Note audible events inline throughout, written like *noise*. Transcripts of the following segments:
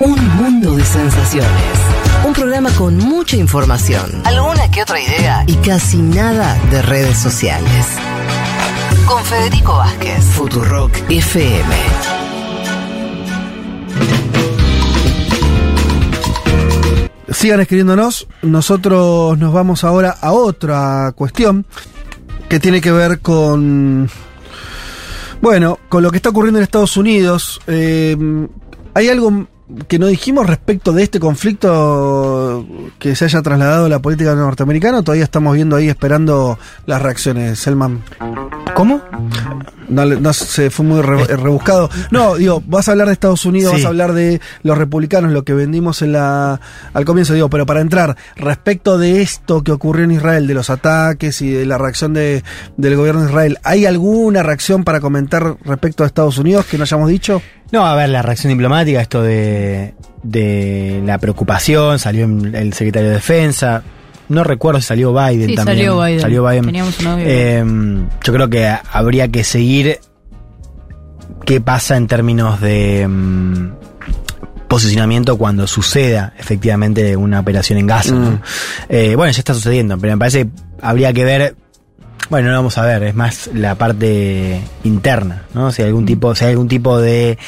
Un mundo de sensaciones. Un programa con mucha información, alguna que otra idea y casi nada de redes sociales. Con Federico Vázquez, Futurock FM. Sigan escribiéndonos. Nosotros nos vamos ahora a otra cuestión que tiene que ver con. Bueno, con lo que está ocurriendo en Estados Unidos. Eh, hay algo que no dijimos respecto de este conflicto que se haya trasladado a la política norteamericana. Todavía estamos viendo ahí esperando las reacciones, Selman. ¿Cómo? No, no se fue muy re- rebuscado. No, digo, vas a hablar de Estados Unidos, Sí. vas a hablar de los republicanos, lo que vendimos en la al comienzo, digo, pero para entrar, respecto de esto que ocurrió en Israel, de los ataques y de la reacción de, del gobierno de Israel, ¿hay alguna reacción para comentar respecto a Estados Unidos que no hayamos dicho? No, a ver, la reacción diplomática, esto de, de la preocupación, salió el secretario de Defensa. No recuerdo si salió Biden Sí, también. salió Biden. Salió Biden. Teníamos un audio. Eh, yo creo que habría que seguir qué pasa en términos de mm, posicionamiento cuando suceda efectivamente una operación en Gaza. ¿no? Mm. Eh, bueno, ya está sucediendo, pero me parece que habría que ver. Bueno, no vamos a ver, es más la parte interna, ¿no? Si hay algún tipo, si hay algún tipo de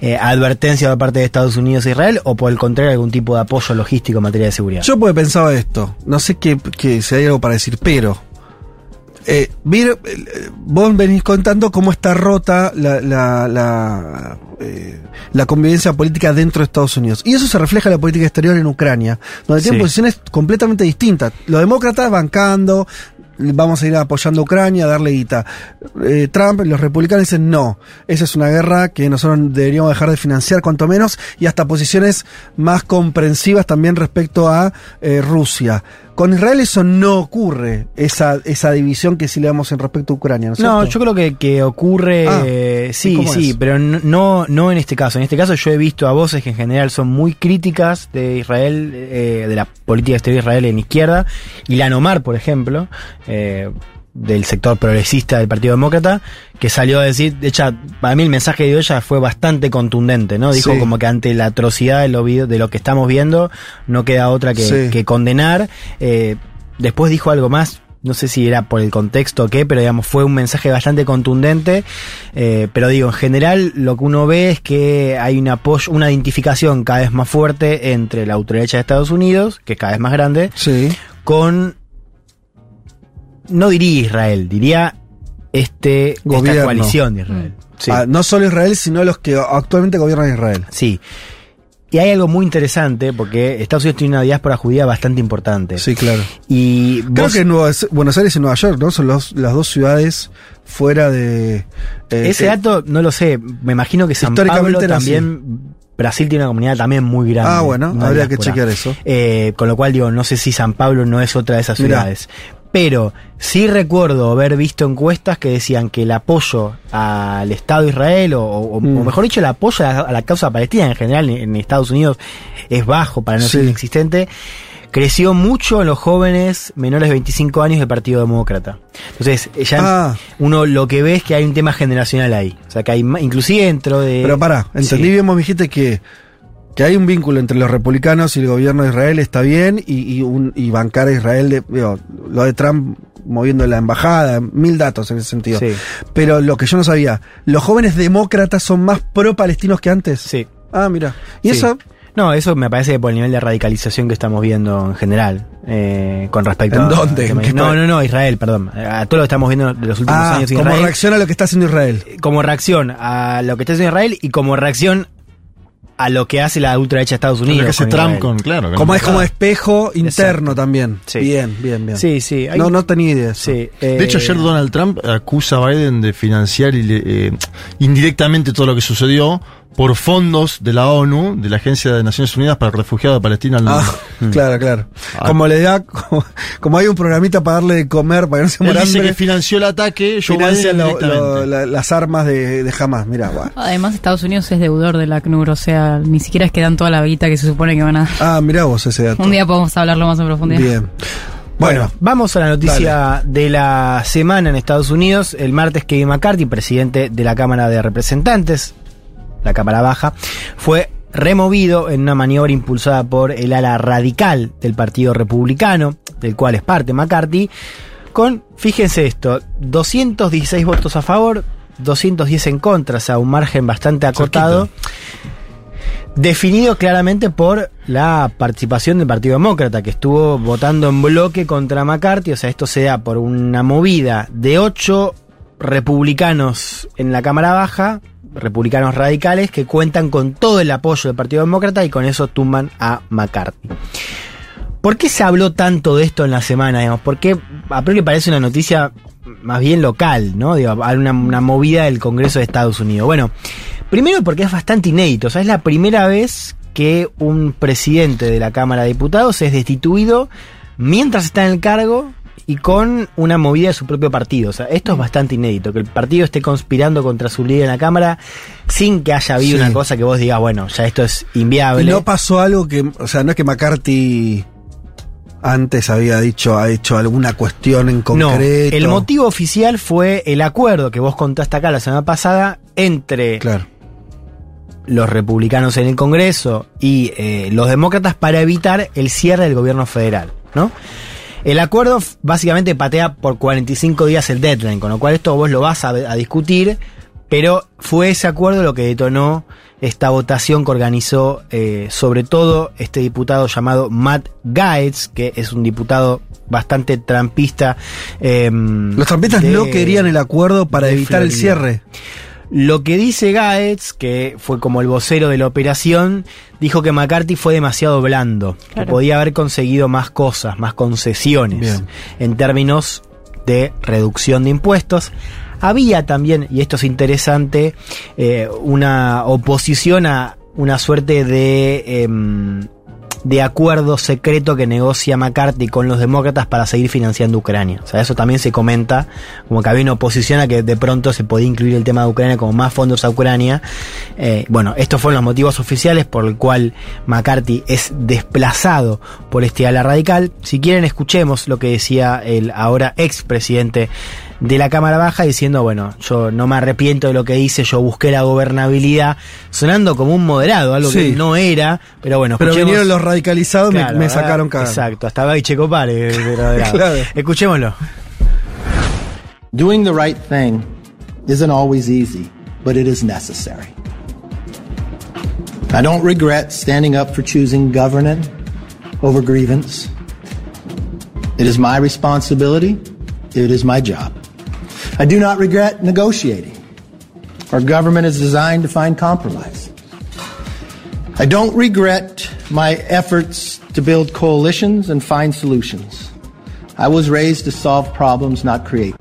eh, advertencia por parte de Estados Unidos e Israel, o por el contrario, algún tipo de apoyo logístico en materia de seguridad. Yo pues pensaba esto, no sé qué, qué- si hay algo para decir, pero eh, vir- eh, vos venís contando cómo está rota la, la, la, eh, la convivencia política dentro de Estados Unidos. Y eso se refleja en la política exterior en Ucrania, donde tienen posiciones completamente distintas. Los demócratas bancando, vamos a ir apoyando a Ucrania, a darle guita. Eh, Trump, los republicanos dicen no, esa es una guerra que nosotros deberíamos dejar de financiar cuanto menos y hasta posiciones más comprensivas también respecto a eh, Rusia. Con Israel eso no ocurre, esa, esa división que sí le damos en respecto a Ucrania, ¿no es No, cierto? yo creo que, que ocurre, Ah, eh, ¿y sí, sí, es? pero no- no, no en este caso. En este caso yo he visto a voces que en general son muy críticas de Israel, eh, de la política exterior de Israel en izquierda, y la Nomar, por ejemplo, eh, del sector progresista del Partido Demócrata, que salió a decir, de hecho, para mí el mensaje de ella fue bastante contundente, ¿no? Dijo Sí. como que ante la atrocidad de lo, de lo que estamos viendo, no queda otra que, Sí. que condenar. Eh, después dijo algo más, no sé si era por el contexto o qué, pero digamos, fue un mensaje bastante contundente. Eh, pero digo, en general lo que uno ve es que hay un apoyo, una identificación cada vez más fuerte entre la ultraderecha de Estados Unidos, que es cada vez más grande, Sí. con no diría Israel, diría este Gobierno. esta coalición de Israel. Sí. Ah, no solo Israel, sino los que actualmente gobiernan Israel. Sí. Y hay algo muy interesante porque Estados Unidos tiene una diáspora judía bastante importante. Sí, claro. Y Creo vos- que Nueva- Buenos Aires y Nueva York, ¿no? Son los- las dos ciudades fuera de... eh, Ese que- dato no lo sé. Me imagino que San Pablo también. Brasil tiene una comunidad también muy grande. Ah, bueno, habría que chequear eso. Eh, con lo cual digo, no sé si San Pablo no es otra de esas Mirá. ciudades. Pero sí recuerdo haber visto encuestas que decían que el apoyo al Estado de Israel, o, o- Mm. o mejor dicho, el apoyo a la, a la causa palestina en general en, en Estados Unidos es bajo, para no Sí. inexistente, creció mucho en los jóvenes menores de 25 años del Partido Demócrata. Entonces, ya Ah. uno lo que ve es que hay un tema generacional ahí. O sea, que hay, inclusive dentro de... Pero pará, entendí Sí. bien, vos dijiste que, que hay un vínculo entre los republicanos y el gobierno de Israel, está bien, y, y, un, y bancar a Israel, de, digo, lo de Trump moviendo la embajada, mil datos en ese sentido. Sí. Pero lo que yo no sabía, ¿los jóvenes demócratas son más pro-palestinos que antes? Sí. Ah, mira. Y Sí. eso, No, eso me parece que por el nivel de radicalización que estamos viendo en general, eh, con respecto ¿En a... dónde? ¿En qué no, no, no, Israel, perdón. A todo lo que estamos viendo de los últimos ah, años como Israel. reacciona a lo que está haciendo Israel. como reacción a lo que está haciendo Israel y como reacción a lo que hace la ultraderecha de Estados Unidos. Lo que hace con Trump Israel. con, claro. Como es como espejo interno también. Sí. Bien, bien, bien. Sí, sí. hay- No, no tenía idea. eso. sí, De hecho, eh, ayer Donald Trump acusa a Biden de financiar y le- eh, indirectamente todo lo que sucedió por fondos de la ONU, de la Agencia de Naciones Unidas para Refugiados de Palestina. al- Ah, *laughs* claro, claro. Ah. Como le da, *laughs* como, como hay un programita para darle de comer, para que no se muera hambre, que financió el ataque, financia lo- lo- la- las armas de, de Hamas. Mira. Además, Estados Unidos es deudor del ACNUR, o sea, ni siquiera es que dan toda la guita que se supone que van a. Ah, mirá vos ese dato. Un día podemos hablarlo más en profundidad. Bien. Bueno, Bueno, vamos a la noticia de la semana en Estados Unidos. El martes Kevin McCarthy, presidente de la Cámara de Representantes, la Cámara Baja, fue removido en una maniobra impulsada por el ala radical del Partido Republicano, del cual es parte McCarthy, con, fíjense esto, 216 votos a favor, 210 en contra, o sea, un margen bastante acotado. Definido claramente por la participación del Partido Demócrata, que estuvo votando en bloque contra McCarthy. O sea, esto se da por una movida de ocho republicanos en la Cámara Baja, republicanos radicales, que cuentan con todo el apoyo del Partido Demócrata y con eso tumban a McCarthy. ¿Por qué se habló tanto de esto en la semana? Digamos? Porque a priori parece una noticia más bien local, ¿no? Digo, una, una movida del Congreso de Estados Unidos. Bueno, primero porque es bastante inédito, o sea, es la primera vez que un presidente de la Cámara de Diputados es destituido mientras está en el cargo y con una movida de su propio partido. O sea, esto es bastante inédito, que el partido esté conspirando contra su líder en la Cámara sin que haya habido Sí. una cosa que vos digas, bueno, ya esto es inviable. Y no pasó algo que, o sea, no es que McCarthy antes había dicho, ha hecho alguna cuestión en concreto. No, el motivo oficial fue el acuerdo que vos contaste acá la semana pasada entre Claro. los republicanos en el Congreso y eh, los demócratas para evitar el cierre del gobierno federal, ¿no? El acuerdo básicamente patea por 45 días el deadline, con lo cual esto vos lo vas a, a discutir, pero fue ese acuerdo lo que detonó esta votación que organizó eh, sobre todo este diputado llamado Matt Gaetz, que es un diputado bastante trampista. em, Los trampistas de- no querían el acuerdo para evitar el cierre. Lo que dice Gaetz, que fue como el vocero de la operación, dijo que McCarthy fue demasiado blando, que podía haber conseguido más cosas, más concesiones Bien. en términos de reducción de impuestos. Había también, y esto es interesante, eh, una oposición a una suerte de, em, de acuerdo secreto que negocia McCarthy con los demócratas para seguir financiando Ucrania. O sea, eso también se comenta, como que había una oposición a que de pronto se podía incluir el tema de Ucrania como más fondos a Ucrania. Eh, bueno, estos fueron los motivos oficiales por el cual McCarthy es desplazado por este ala radical. Si quieren, escuchemos lo que decía el ahora expresidente de la Cámara Baja diciendo, bueno, yo no me arrepiento de lo que hice, yo busqué la gobernabilidad, sonando como un moderado, algo Sí. que no era, pero bueno, Pero vinieron los radicalizados, me- Claro, me, sacaron cagando. Exacto, hasta Baiche Copare. pero de lado. *laughs* Claro. Escuchémoslo. Doing the right thing isn't always easy, but it is necessary. I don't regret standing up for choosing governance over grievance. It is my responsibility. It is my job. I do not regret negotiating. Our government is designed to find compromise. I don't regret my efforts to build coalitions and find solutions. I was raised to solve problems, not create.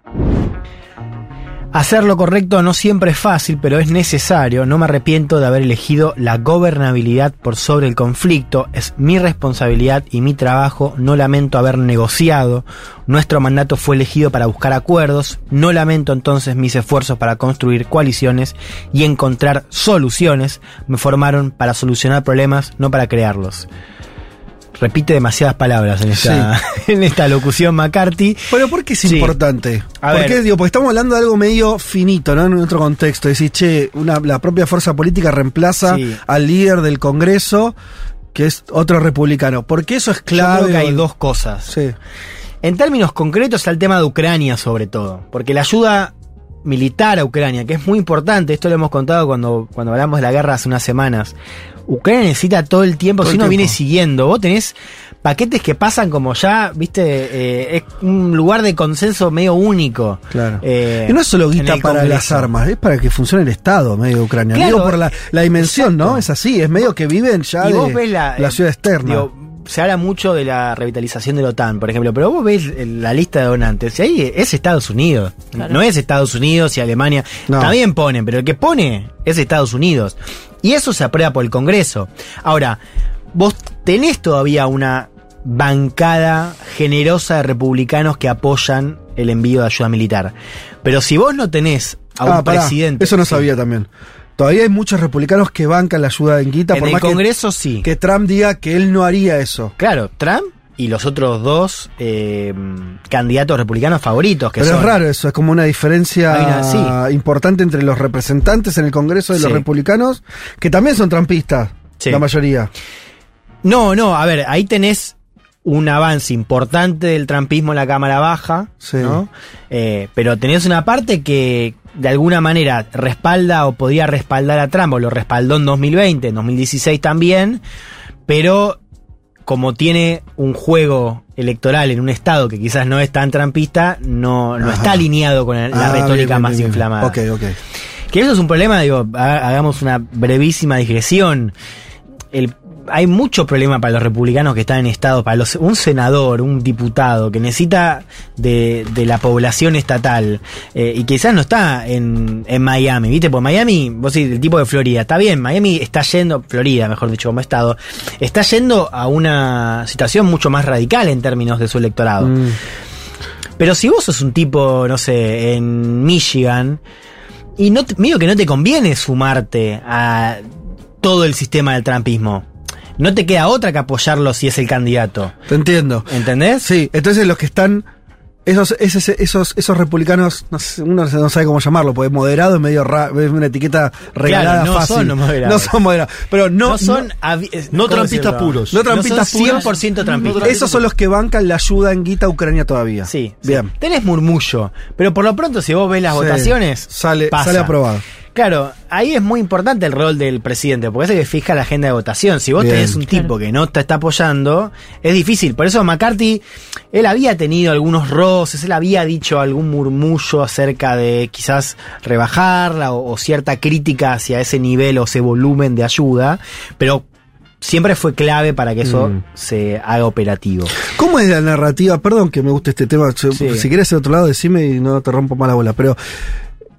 Hacer lo correcto no siempre es fácil, pero es necesario. No me arrepiento de haber elegido la gobernabilidad por sobre el conflicto. Es mi responsabilidad y mi trabajo. No lamento haber negociado. Nuestro mandato fue elegido para buscar acuerdos. No lamento entonces mis esfuerzos para construir coaliciones y encontrar soluciones. Me formaron para solucionar problemas, no para crearlos. Repite demasiadas palabras en esta, *laughs* en esta locución McCarthy. Pero ¿por qué es Sí. importante? A ¿Por ver. qué? Digo, porque estamos hablando de algo medio finito, ¿no? En otro contexto. Decir, che, una, la propia fuerza política reemplaza Sí. al líder del Congreso, que es otro republicano. Porque eso es Yo clave. creo que hay dos cosas. En términos concretos, el tema de Ucrania, sobre todo. Porque la ayuda militar a Ucrania, que es muy importante, esto lo hemos contado cuando, cuando hablamos de la guerra hace unas semanas. Ucrania necesita todo el tiempo, Todo si uno viene siguiendo, vos tenés paquetes que pasan como ya, viste, eh, es un lugar de consenso medio único. Claro. Eh, y no es solo guita para Congreso. las armas, es para que funcione el Estado medio de Ucrania. Claro, Digo por la, la dimensión, exacto. ¿no? Es así, es medio que viven ya y de vos ves la, la ciudad externa. digo, se habla mucho de la revitalización de la OTAN, por ejemplo, pero vos ves la lista de donantes y ahí es Estados Unidos. Claro. No es Estados Unidos y Alemania. No. También ponen, pero el que pone es Estados Unidos. Y eso se aprueba por el Congreso. Ahora, vos tenés todavía una bancada generosa de republicanos que apoyan el envío de ayuda militar. Pero si vos no tenés a un Ah, pará, presidente. Eso no Sí. sabía también. Todavía hay muchos republicanos que bancan la ayuda en guita, En por el más que- Congreso sí. que, Trump diga que él no haría eso. Claro, Trump y los otros dos eh, candidatos republicanos favoritos que Pero son. es raro eso, es como una diferencia Hay una- sí. importante entre los representantes en el Congreso de los republicanos, que también son trampistas. Sí. La mayoría. No, no, a ver, ahí tenés un avance importante del trampismo en la Cámara Baja, Sí. ¿no? Eh, pero tenés una parte que de alguna manera respalda o podía respaldar a Trump, o lo respaldó en 2020, en 2016 también, pero como tiene un juego electoral en un estado que quizás no es tan trampista, no, no está alineado con la, Ah, retórica bien, bien, más bien, inflamada. Ok, ok. Que eso es un problema, digo, ha- hagamos una brevísima digresión. El- hay mucho problema para los republicanos que están en estados, para los, un senador, un diputado que necesita de, de la población estatal eh, y quizás no está en, en Miami, ¿viste? Porque Miami, vos decís, el tipo de Florida, está bien, Miami está yendo, Florida, mejor dicho, como estado, está yendo a una situación mucho más radical en términos de su electorado. Mm. Pero si vos sos un tipo, no sé, en Michigan, y no medio que no te conviene sumarte a todo el sistema del trampismo. No te queda otra que apoyarlo si es el candidato. Te entiendo. ¿Entendés? Sí, entonces los que están. Esos, esos, esos, esos republicanos, no sé, uno no sabe cómo llamarlo, porque moderado es medio ra- es una etiqueta regalada no fácil. son moderados. No son moderados. Pero no, No, son. no ¿cómo trampistas puros. No trampistas puros. 100% trampistas. Esos son los que bancan la ayuda en guita a Ucrania todavía. Sí, sí. Bien. Tenés murmullo. Pero por lo pronto, si vos ves las Sí. votaciones. Sale, pasa. sale aprobado. Claro, ahí es muy importante el rol del presidente, porque es el que fija la agenda de votación. Si vos Bien. tenés un tipo que no te está apoyando, es difícil. Por eso McCarthy, él había tenido algunos roces, él había dicho algún murmullo acerca de quizás rebajarla o, o cierta crítica hacia ese nivel o ese volumen de ayuda, pero siempre fue clave para que eso Mm. se haga operativo. ¿Cómo es la narrativa? Perdón que me guste este tema. Si- Sí. Si quieres de otro lado, decime y no te rompo más la bola. Pero a-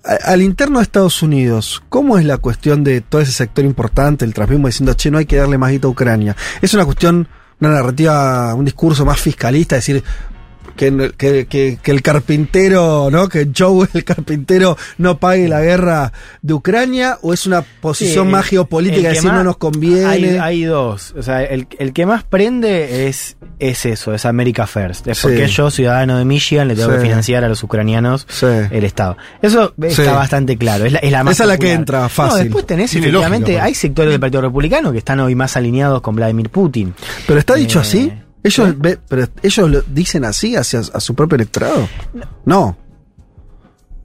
al interno de Estados Unidos, ¿cómo es la cuestión de todo ese sector importante, el transmismo, diciendo, che, no hay que darle más guita a Ucrania? ¿Es una cuestión, una narrativa, un discurso más fiscalista, decir que, que, que- que el carpintero, ¿no? Que Joe, *laughs* el carpintero, no pague la guerra de Ucrania? ¿O es una posición Sí, más geopolítica de que decir más- no nos conviene? Hay, hay dos. O sea, el, el que más prende es, es eso, es America First. Es Sí. porque yo, ciudadano de Michigan, le tengo Sí. que financiar a los ucranianos Sí. el Estado. Eso está Sí. bastante claro. Es la, es la más Esa es la que entra, fácil. No, después tenés, Tiene efectivamente, hay sectores del Partido Republicano que están hoy más alineados con Vladimir Putin. Pero está dicho Eh, así. Ellos, ve- pero ellos lo dicen así hacia a su propio electorado. No.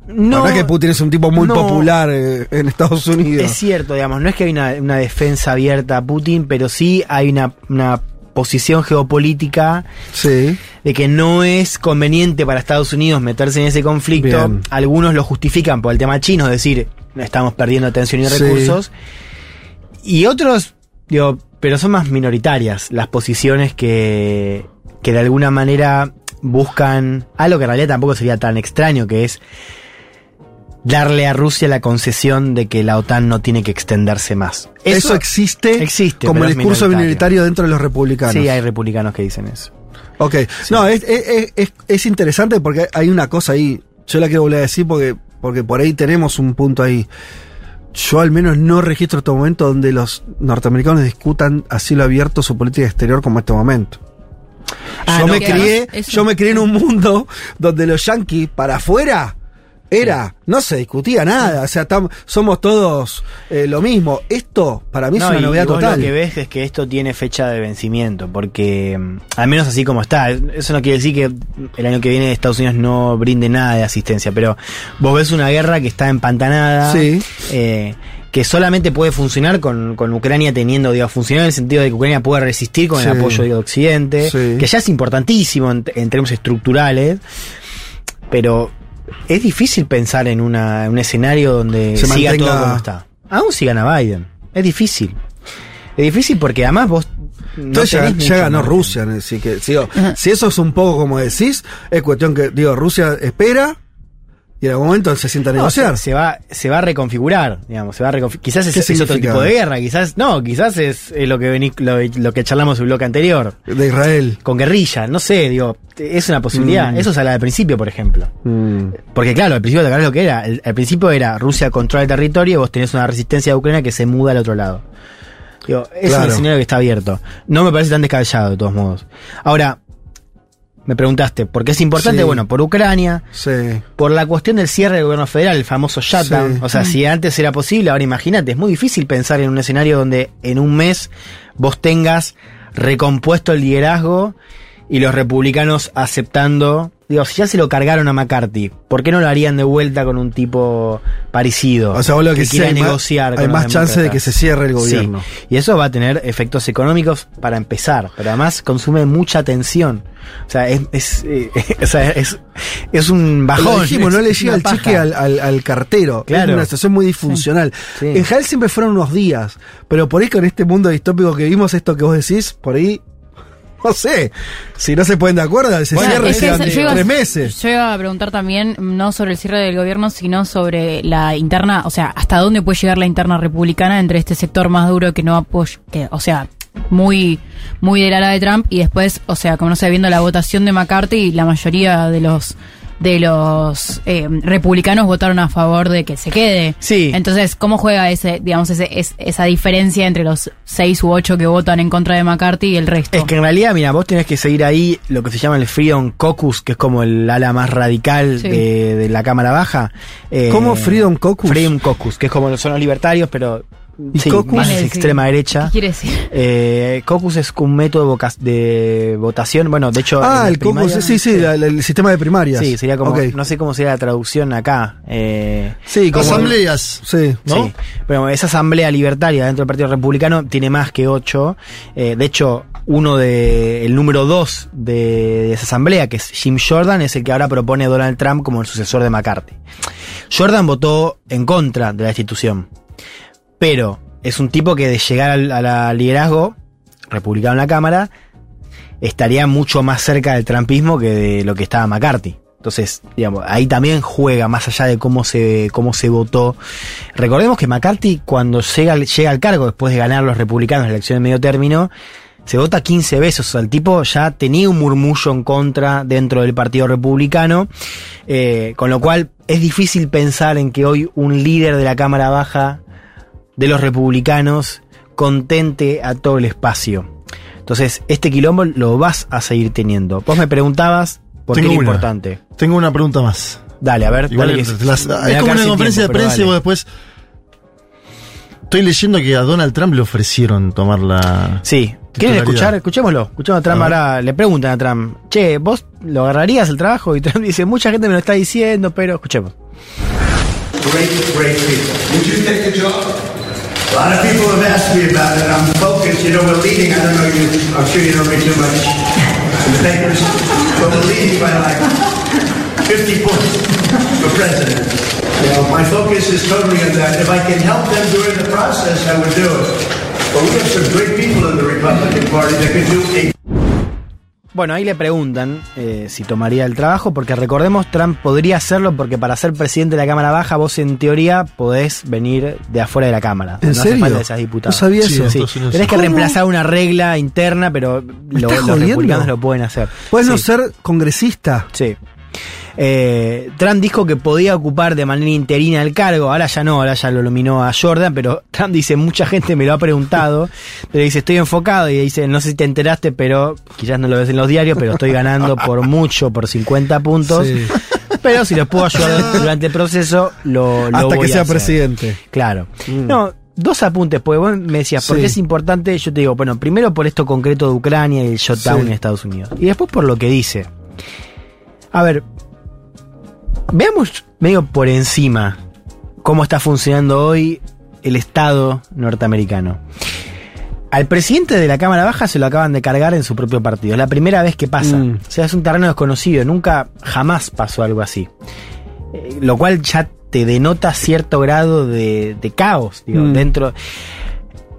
No, la verdad que Putin es un tipo muy no. popular eh, en Estados Unidos. Es cierto, digamos, no es que hay una, una defensa abierta a Putin, pero sí hay una, una posición geopolítica Sí. de que no es conveniente para Estados Unidos meterse en ese conflicto. Bien. Algunos lo justifican por el tema chino, es decir, estamos perdiendo atención y Sí. recursos. Y otros, digo, pero son más minoritarias las posiciones que, que de alguna manera buscan algo que en realidad tampoco sería tan extraño, que es darle a Rusia la concesión de que la OTAN no tiene que extenderse más. Eso, existe, existe, como el discurso minoritario. minoritario dentro de los republicanos. Sí, hay republicanos que dicen eso. Ok. No, es, es, es, es interesante porque hay una cosa ahí. Yo la quiero volver a decir porque, porque por ahí tenemos un punto ahí. Yo al menos no registro este momento donde los norteamericanos discutan a cielo abierto su política exterior como este momento. Ah, yo no, me crié, yo me crié en un mundo donde los yanquis para afuera era, no se discutía nada, o sea, tam- somos todos eh, lo mismo. Esto para mí es una y- novedad vos total. Lo que ves es que esto tiene fecha de vencimiento, porque mm, al menos así como está, eso no quiere decir que el año que viene Estados Unidos no brinde nada de asistencia, pero vos ves una guerra que está empantanada, Sí. eh, que solamente puede funcionar con, con Ucrania teniendo, digo, funcionar en el sentido de que Ucrania puede resistir con Sí. el apoyo de Occidente, Sí. que ya es importantísimo en, en términos estructurales, pero es difícil pensar en, una, en un escenario donde Se siga mantenga- todo como está. Aún si gana Biden. Es difícil. Es difícil porque además vos. no Entonces ya, ya ganó margen. Rusia, así que digo, si eso es un poco como decís, es cuestión que, digo, Rusia espera y en algún momento se sienta a No, negociar. se, se va, se va a reconfigurar, digamos, se va a Quizás es, ¿Qué es otro tipo de guerra, quizás, no, quizás es, es lo que vení- lo, lo que charlamos en el bloque anterior, De Israel. con guerrilla, no sé, digo, es una posibilidad. Mm. Eso se habla al principio, por ejemplo. Mm. Porque claro, al principio te lo que era. El- al principio era Rusia controla el territorio y vos tenés una resistencia de Ucrania que se muda al otro lado. Digo, es Claro. un escenario que está abierto. No me parece tan descabellado, de todos modos. Ahora, me preguntaste, ¿por qué es importante? Sí. Bueno, por Ucrania, Sí. por la cuestión del cierre del gobierno federal, el famoso shutdown. Sí. O sea, si antes era posible, ahora imagínate, es muy difícil pensar en un escenario donde en un mes vos tengas recompuesto el liderazgo y los republicanos aceptando. Digo, si ya se lo cargaron a McCarthy, ¿por qué no lo harían de vuelta con un tipo parecido? O sea, vos lo que, decís, quiera hay más- negociar. hay con más chance de que se cierre el gobierno. Sí, y eso va a tener efectos económicos para empezar, pero además consume mucha atención. O sea, es, es, eh, *laughs* o sea, es, es un Lo bajón. dijimos, no es le llega el cheque al, al- al cartero. Claro. Es una situación muy disfuncional. Sí. En general siempre fueron unos días, pero por ahí con este mundo distópico que vimos, esto que vos decís, por ahí, no sé, si no se ponen de acuerdo, se Bueno, cierra es que iba- tres meses. Yo iba a preguntar también, no sobre el cierre del gobierno, sino sobre la interna, o sea, hasta dónde puede llegar la interna republicana entre este sector más duro que no apoya, que, o sea, muy, muy del ala de Trump, y después, o sea, como no sé, viendo la votación de McCarthy, la mayoría de los de los eh, republicanos votaron a favor de que se quede. Sí. Entonces, ¿cómo juega ese, digamos, ese, es- esa diferencia entre los seis u ocho que votan en contra de McCarthy y el resto? Es que en realidad, mira, vos tenés que seguir ahí lo que se llama el Freedom Caucus, que es como el ala más radical Sí. de, de la Cámara Baja. Eh, ¿Cómo Freedom Caucus? Freedom Caucus, que es como son los libertarios, pero ¿Y sí, caucus? más ¿Qué de quiere extrema decir? derecha. ¿Qué quiere decir? Eh, caucus es un método de votación. Bueno, de hecho. Ah, el caucus, primaria- sí, sí, la- la- el sistema de primarias. Sí, sería como. No sé cómo sería la traducción acá. Eh, Sí, como- Asambleas. Sí. ¿no? Sí, pero esa asamblea libertaria dentro del Partido Republicano tiene más que ocho. Eh, de hecho, uno de el número dos de, de esa asamblea, que es Jim Jordan, es el que ahora propone a Donald Trump como el sucesor de McCarthy. Jordan votó en contra de la institución, pero es un tipo que de llegar al, liderazgo republicano en la Cámara estaría mucho más cerca del trumpismo que de lo que estaba McCarthy. Entonces, digamos, ahí también juega más allá de cómo se, cómo se votó. Recordemos que McCarthy, cuando llega, llega al cargo después de ganar los republicanos la elección de medio término, se vota 15 veces. O sea, el tipo ya tenía un murmullo en contra dentro del Partido Republicano. eh, con lo cual es difícil pensar en que hoy un líder de la Cámara Baja de los republicanos contente a todo el espacio. Entonces, este quilombo lo vas a seguir teniendo. Vos me preguntabas por qué Tengo era una. importante. Tengo una pregunta más. Dale, a ver. Igual dale que las- es como una conferencia tiempo, de prensa y vos después. Estoy leyendo que a Donald Trump le ofrecieron tomar la. Sí. ¿Quieren escuchar? Escuchémoslo. Escuchemos a Trump A ahora. Le preguntan a Trump, che, ¿vos lo agarrarías el trabajo? Y Trump dice, mucha gente me lo está diciendo, pero escuchemos. Great, great people. Would you take the job? A lot of people have asked me about it. I'm focused. You know, we're leading. I don't know you. I'm sure you don't read too much in the papers, but we're leading by like 50 points for president. You know, my focus is totally on that. If I can help them during the process, I would do it. But we have some great people in the Republican Party that could do a Bueno, ahí le preguntan eh, si tomaría el trabajo, porque recordemos, Trump podría hacerlo porque para ser presidente de la Cámara Baja, vos en teoría podés venir de afuera de la Cámara. ¿En no hace serio? falta que seas diputado. No sabía Sí, eso. Sí, tenés que ¿Cómo? reemplazar una regla interna, pero lo- los republicanos lo pueden hacer. Puedes no ser congresista. Sí. Eh, Trump dijo que podía ocupar de manera interina el cargo, ahora ya no, ahora ya lo nominó a Jordan, pero *laughs* Trump dice, mucha gente me lo ha preguntado, pero dice, estoy enfocado y dice, no sé si te enteraste, pero quizás no lo ves en los diarios, pero estoy ganando por mucho, por 50 puntos, Sí. pero si los puedo ayudar durante el proceso, lo, lo Hasta voy que a sea hacer". presidente. Claro. Mm. No, dos apuntes, pues vos me decías, ¿por Sí. qué es importante? Yo te digo, bueno, primero por esto concreto de Ucrania y el shutdown Sí. en Estados Unidos. Y después por lo que dice. A ver, veamos medio por encima cómo está funcionando hoy el Estado norteamericano. Al presidente de la Cámara Baja se lo acaban de cargar en su propio partido. Es la primera vez que pasa. Mm. O sea, es un terreno desconocido. Nunca, jamás pasó algo así. Eh, lo cual ya te denota cierto grado de, de caos digo, Mm. dentro.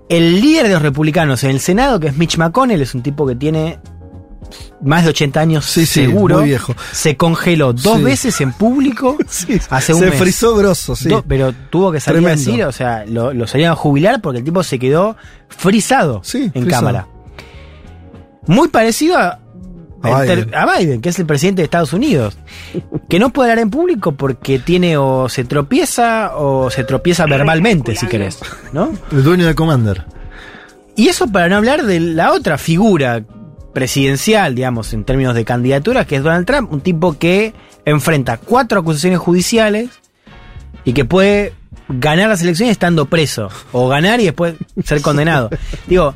El líder de los republicanos en el Senado, que es Mitch McConnell, es un tipo que tiene más de 80 años Sí, sí, seguro. muy viejo. Se congeló dos Sí. veces en público *laughs* Sí, hace un se mes. frizó grosso, sí. Do- pero tuvo que salir Tremendo. a decir, o sea, lo, lo salieron a jubilar porque el tipo se quedó frisado Sí, en frisado. cámara. Muy parecido a, A en ter- Biden. a Biden, que es el presidente de Estados Unidos, que no puede hablar en público porque tiene o se tropieza o se tropieza verbalmente, si querés, ¿no? El dueño de Commander. Y eso para no hablar de la otra figura presidencial, digamos, en términos de candidatura, que es Donald Trump, un tipo que enfrenta cuatro acusaciones judiciales y que puede ganar las elecciones estando preso, o ganar y después ser condenado. *laughs* Digo,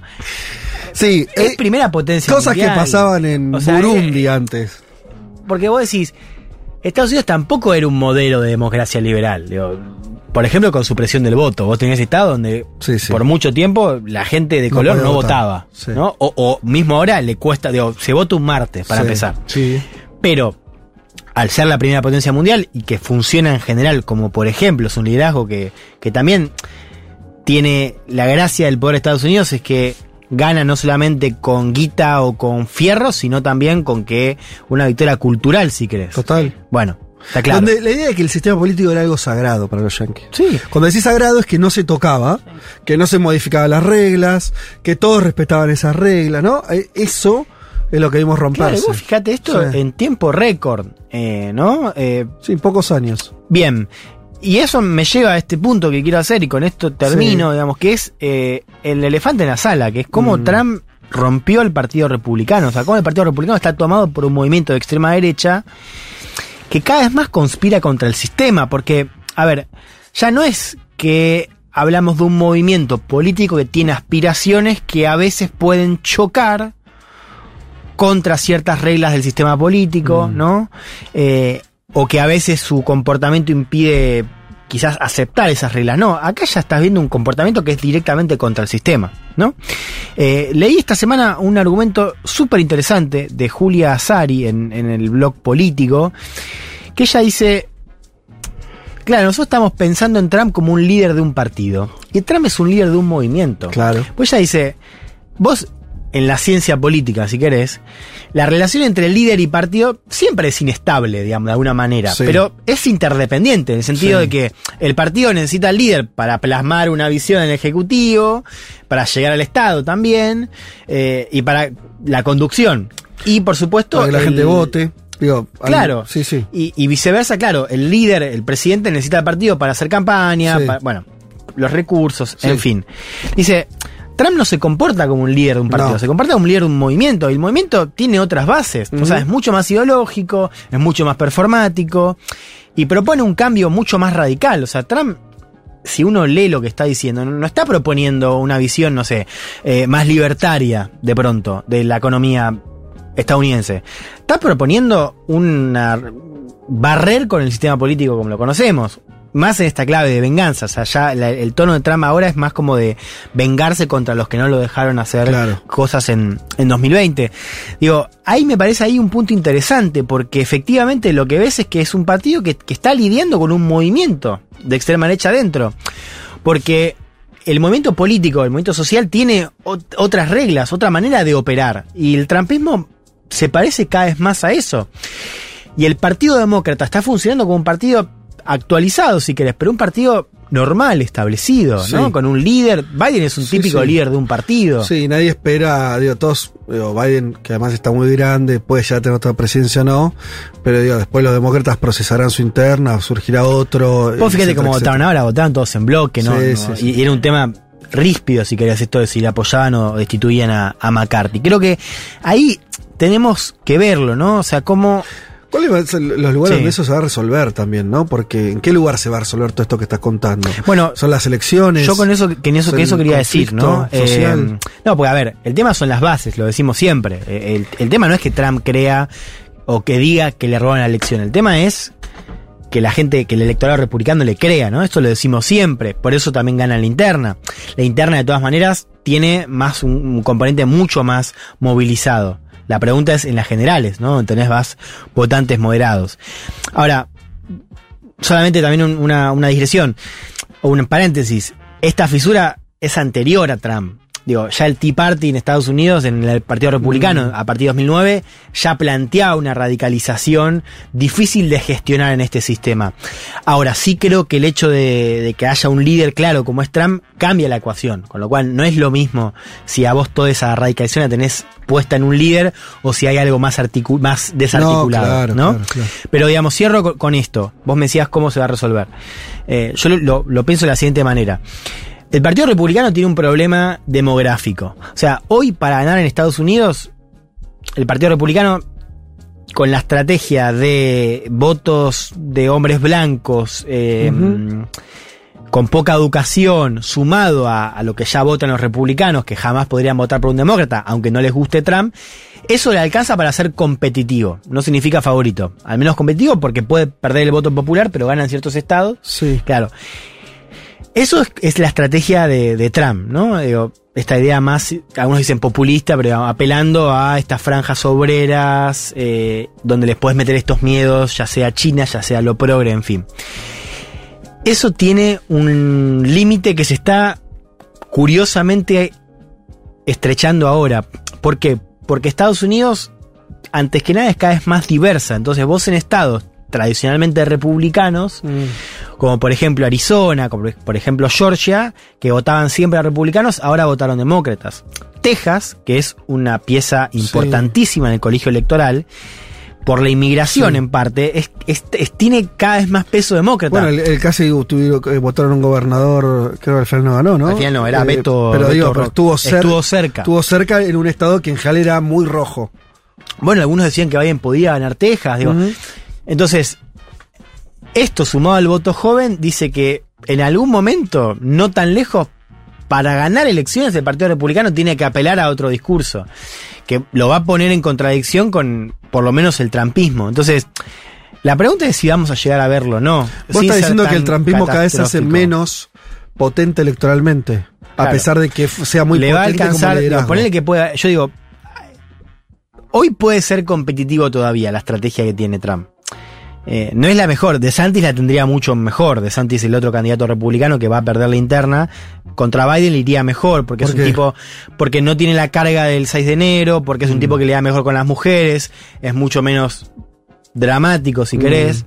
Sí, es eh, primera potencia. cosas que pasaban en O sea, Burundi eh, antes. porque vos decís, Estados Unidos tampoco era un modelo de democracia liberal. digo, por ejemplo, con supresión del voto. Vos tenés estado donde Sí, sí. por mucho tiempo la gente de color no, votaba. Sí. ¿no? O, o mismo ahora le cuesta, digo, se vota un martes para empezar. Sí. Pero al ser la primera potencia mundial y que funciona en general como por ejemplo es un liderazgo que, que también tiene la gracia del poder de Estados Unidos es que gana no solamente con guita o con fierro, sino también con que una victoria cultural, si querés. Total. Bueno, está claro. Donde la idea de que el sistema político era algo sagrado para los yankees. Sí. Cuando decís sagrado es que no se tocaba, que no se modificaban las reglas, que todos respetaban esas reglas, ¿no? Eh, Eso es lo que vimos Claro, romperse. vos fíjate esto Sí. en tiempo récord, eh, ¿no? Eh, Sí, pocos años. Bien. Y eso me lleva a este punto que quiero hacer y con esto termino, Sí. digamos, que es eh, el elefante en la sala, que es cómo Mm. Trump rompió el Partido Republicano, o sea, cómo el Partido Republicano está tomado por un movimiento de extrema derecha que cada vez más conspira contra el sistema, porque, a ver, ya no es que hablamos de un movimiento político que tiene aspiraciones que a veces pueden chocar contra ciertas reglas del sistema político, ¿no? Eh, o que a veces su comportamiento impide quizás aceptar esas reglas. No, acá ya estás viendo un comportamiento que es directamente contra el sistema, ¿no? Eh, leí esta semana un argumento súper interesante de Julia Azari en, en el blog político, que ella dice, claro, nosotros estamos pensando en Trump como un líder de un partido, y Trump es un líder de un movimiento. Claro. Pues ella dice, vos en la ciencia política, si querés, la relación entre líder y partido siempre es inestable, digamos, de alguna manera, Sí. pero es interdependiente, en el sentido Sí. de que el partido necesita al líder para plasmar una visión en el Ejecutivo, para llegar al Estado también, eh, y para la conducción. Y por supuesto... Para que la el- gente vote. Digo, Claro. Sí, sí. Y, y viceversa, claro, el líder, el presidente necesita al partido para hacer campaña, Sí. bueno, los recursos, en fin. Dice, Trump no se comporta como un líder de un partido, No. se comporta como un líder de un movimiento, y el movimiento tiene otras bases, o sea, es mucho más ideológico, es mucho más performático, y propone un cambio mucho más radical, o sea, Trump... Si uno lee lo que está diciendo, no no está proponiendo una visión, no sé, eh, más libertaria de pronto de la economía estadounidense. Está proponiendo una barrer con el sistema político como lo conocemos. Más en esta clave de venganza. O sea, ya la- el tono de trama ahora es más como de vengarse contra los que no lo dejaron hacer Claro. cosas en, en 2020. Digo, ahí me parece ahí un punto interesante, porque efectivamente lo que ves es que es un partido que, que está lidiando con un movimiento de extrema derecha adentro. Porque el movimiento político, el movimiento social tiene ot- otras reglas, otra manera de operar. Y el trampismo se parece cada vez más a eso. Y el Partido Demócrata está funcionando como un partido actualizado, si querés, pero un partido normal, establecido, Sí. ¿no? Con un líder. Biden es un Sí, típico sí. líder de un partido. Sí, nadie espera, digo, todos, digo, Biden, que además está muy grande, puede ya tener otra presidencia o no, pero digo, después los demócratas procesarán su interna, surgirá otro. Vos fíjate cómo votaron ahora, votaban todos en bloque, ¿no? Y era un tema ríspido, si querías, esto de si le apoyaban o destituían a, a McCarthy. Creo que ahí tenemos que verlo, ¿no? O sea, cómo... ¿Cuáles van a ser los lugares Sí. donde eso se va a resolver también, no? Porque ¿en qué lugar se va a resolver todo esto que estás contando? Bueno, Son las elecciones. Yo con eso, que eso, que eso quería decir, ¿no? social. Eh, no, porque a ver, el tema son las bases, lo decimos siempre. Eh, El, el tema no es que Trump crea o que diga que le roban la elección. El tema es que la gente, que el electorado republicano le crea, ¿no? Esto lo decimos siempre. Por eso también gana la interna. La interna, de todas maneras, tiene más un, un componente mucho más movilizado. La pregunta es en las generales, ¿no? Tenés más votantes moderados. Ahora, solamente también un- una, una digresión o un paréntesis. Esta fisura es anterior a Trump. Digo, ya el Tea Party en Estados Unidos, en el Partido Republicano, a partir de 2009, ya planteaba una radicalización difícil de gestionar en este sistema. Ahora, sí creo que el hecho de, de que haya un líder claro como es Trump cambia la ecuación. Con lo cual, no es lo mismo si a vos toda esa radicalización la tenés puesta en un líder o si hay algo más, articu- más desarticulado. No, claro, ¿no? claro, claro. Pero digamos, cierro con, con esto. Vos me decías cómo se va a resolver. Eh, yo lo, lo- lo pienso de la siguiente manera. El Partido Republicano tiene un problema demográfico. O sea, hoy para ganar en Estados Unidos el Partido Republicano con la estrategia de votos de hombres blancos eh, con poca educación, sumado a, a lo que ya votan los republicanos, que jamás podrían votar por un demócrata, aunque no les guste Trump, eso le alcanza para ser competitivo. No significa favorito. Al menos competitivo porque puede perder el voto popular, pero gana en ciertos estados. Sí. Claro. Eso es, la estrategia de, de Trump, ¿no? Esta idea más, algunos dicen populista, pero apelando a estas franjas obreras, eh, donde les puedes meter estos miedos, ya sea China, ya sea lo progre, en fin. Eso tiene un límite que se está curiosamente estrechando ahora. ¿Por qué? Porque Estados Unidos, antes que nada, es cada vez más diversa. Entonces vos en estados tradicionalmente republicanos, como por ejemplo Arizona, como por ejemplo Georgia, que votaban siempre a republicanos, ahora votaron demócratas. Texas, que es una pieza importantísima en el colegio electoral, por la inmigración Sí. en parte, es, es- es- tiene cada vez más peso demócrata. Bueno, el, el casi tuvieron, eh, votaron un gobernador, creo que al final no ganó, ¿no? Al final no, era Beto- Pero Beto digo, pero estuvo, cer- estuvo cerca. Estuvo cerca en un estado que en general era muy rojo. Bueno, algunos decían que Biden podía ganar Texas. Digo. Entonces, esto sumado al voto joven dice que en algún momento, no tan lejos, para ganar elecciones el Partido Republicano tiene que apelar a otro discurso, que lo va a poner en contradicción con por lo menos el trampismo. Entonces, la pregunta es si vamos a llegar a verlo o no. Vos estás diciendo que el trampismo cada vez se hace menos potente electoralmente. A pesar de que sea muy le va a potente alcanzar, como liderazgo. ponele que pueda, yo digo, hoy puede ser competitivo todavía la estrategia que tiene Trump. Eh, no es la mejor, De Santis la tendría mucho mejor. De Santis, el otro candidato republicano que va a perder la interna, contra Biden le iría mejor, porque ¿Por es un tipo, porque no tiene la carga del 6 de enero, porque Mm. es un tipo que le da mejor con las mujeres, es mucho menos dramático, Mm. si querés.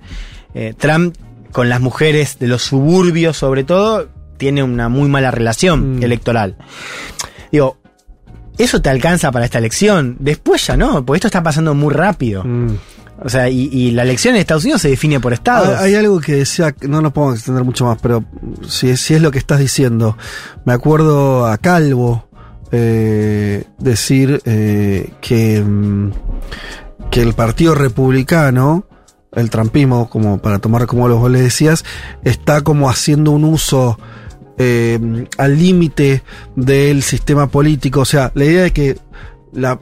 Eh, Trump, con las mujeres de los suburbios, sobre todo, tiene una muy mala relación Mm. electoral. Digo, eso te alcanza para esta elección. Después ya no, porque esto está pasando muy rápido. O sea, y, y la elección en Estados Unidos se define por estados. Ah, Hay algo que decía, no nos podemos extender mucho más, pero si, si es lo que estás diciendo, me acuerdo a Calvo eh, decir eh, que, mm, que el Partido Republicano, el trampismo, como para tomar como vos le decías, está como haciendo un uso eh, al límite del sistema político. O sea, la idea de que la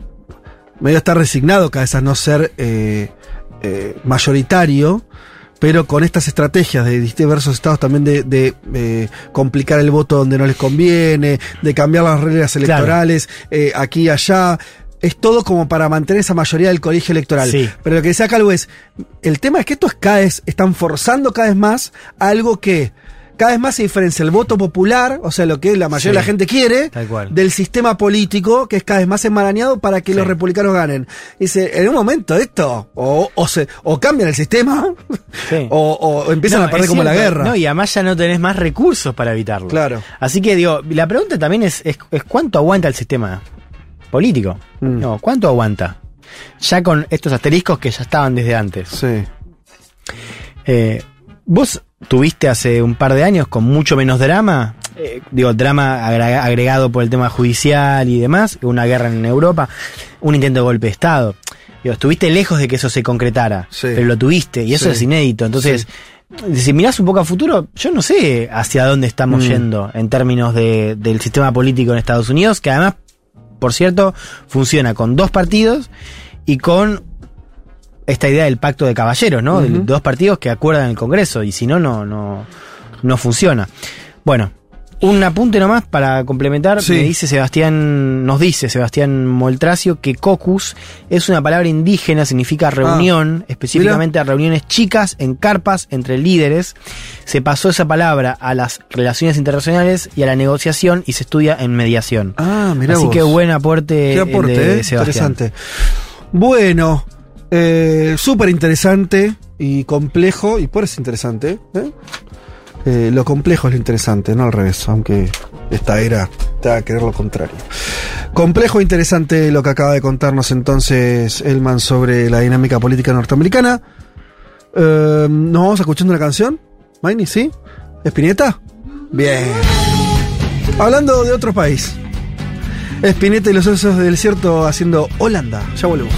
medio está resignado cada vez a no ser eh, eh, mayoritario, pero con estas estrategias de diversos estados también de, de, eh, complicar el voto donde no les conviene, de cambiar las reglas Claro. electorales eh, aquí y allá. Es todo como para mantener esa mayoría del colegio electoral. Sí. Pero lo que decía Calvo es, el tema es que estos cada vez están forzando cada vez más algo que cada vez más se diferencia el voto popular, o sea, lo que la mayoría Sí. de la gente quiere, Tal cual. del sistema político que es cada vez más enmarañado para que Sí. los republicanos ganen. Dice, en un momento esto, o, o, se, o cambian el sistema, Sí. *laughs* o, o empiezan No, a perder como la guerra. No, y además ya no tenés más recursos para evitarlo. Claro. Así que digo, la pregunta también es, es, es cuánto aguanta el sistema político. Mm. No, ¿cuánto aguanta? Ya con estos asteriscos que ya estaban desde antes. Sí. Eh, vos tuviste hace un par de años con mucho menos drama, eh, digo, drama agrega- agregado por el tema judicial y demás, una guerra en Europa, un intento de golpe de Estado. Digo, estuviste lejos de que eso se concretara, Sí. pero lo tuviste y eso Sí. es inédito. Entonces, si mirás un poco a futuro, yo no sé hacia dónde estamos Mm. yendo en términos de- del sistema político en Estados Unidos, que además, por cierto, funciona con dos partidos y con esta idea del pacto de caballeros, ¿no? De dos partidos que acuerdan en el Congreso y si no, no, no, no funciona. Bueno, un apunte nomás para complementar. Sí. Me dice Sebastián, nos dice Sebastián Moltracio que cocus es una palabra indígena, significa reunión, específicamente a reuniones chicas en carpas entre líderes. Se pasó esa palabra a las relaciones internacionales y a la negociación y se estudia en mediación. Ah, mirá Así vos. que buen aporte, Qué aporte, de eh, Sebastián. interesante. Bueno, eh, súper interesante y complejo, y por eso es interesante. ¿eh? Eh, lo complejo es lo interesante, no al revés, aunque esta era te va a querer lo contrario. Complejo e interesante lo que acaba de contarnos entonces Elman sobre la dinámica política norteamericana. Eh, ¿Nos vamos escuchando una canción? Maini, ¿sí? ¿Espineta? Bien. Hablando de otro país. Espineta y los osos del desierto haciendo Holanda. Ya volvemos.